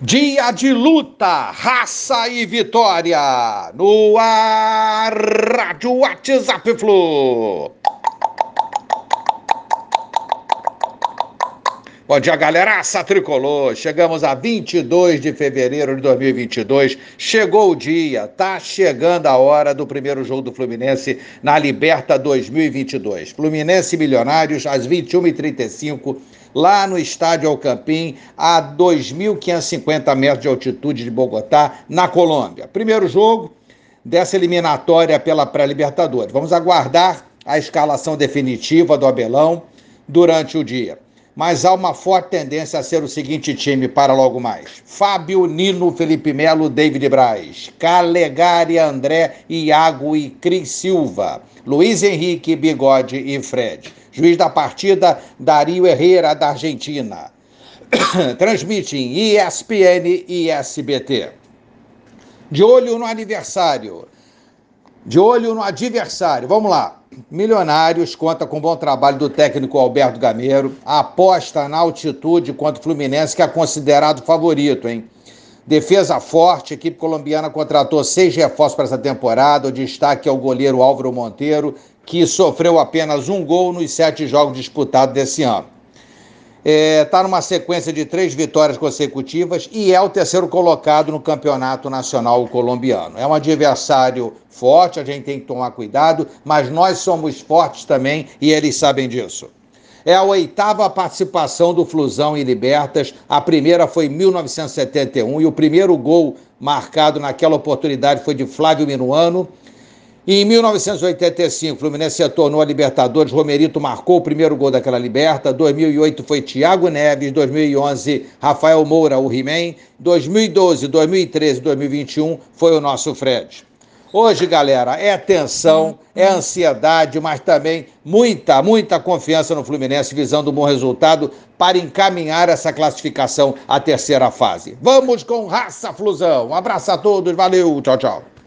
Dia de luta, raça e vitória. No ar, Rádio WhatsApp Flu. Bom dia, galera. Aça tricolor. Chegamos a 22 de fevereiro de 2022. Chegou o dia, tá chegando a hora do primeiro jogo do Fluminense na Liberta 2022. Fluminense Milionários às 21h35 lá no estádio Alcampim, a 2.550 metros de altitude de Bogotá, na Colômbia. Primeiro jogo dessa eliminatória pela pré-Libertadores. Vamos aguardar a escalação definitiva do Abelão durante o dia. Mas há uma forte tendência a ser o seguinte time para logo mais: Fábio, Nino, Felipe Melo, David Braz, Calegari, André, Iago e Cris Silva, Luiz Henrique, Bigode e Fred. Juiz da partida, Dario Herrera, da Argentina. Transmitem ESPN e SBT. De olho no aniversário. De olho no adversário. Vamos lá. Milionários conta com o bom trabalho do técnico Alberto Gameiro. Aposta na altitude contra o Fluminense, que é considerado favorito, hein? Defesa forte, equipe colombiana contratou seis reforços para essa temporada. O destaque é o goleiro Álvaro Monteiro, que sofreu apenas um gol nos sete jogos disputados desse ano. Está é, tá numa sequência de três vitórias consecutivas e é o terceiro colocado no campeonato nacional colombiano. É um adversário forte, a gente tem que tomar cuidado, mas nós somos fortes também e eles sabem disso. É a oitava participação do Flusão em Libertas. A primeira foi em 1971 e o primeiro gol marcado naquela oportunidade foi de Flávio Minuano. Em 1985, o Fluminense se tornou a Libertadores. Romerito marcou o primeiro gol daquela Liberta. 2008 foi Thiago Neves. 2011, Rafael Moura, o He-Man. 2012, 2013, 2021 foi o nosso Fred. Hoje, galera, é tensão, é ansiedade, mas também muita, muita confiança no Fluminense, visando um bom resultado para encaminhar essa classificação à terceira fase. Vamos com raça, Flusão. Um abraço a todos, valeu, tchau, tchau.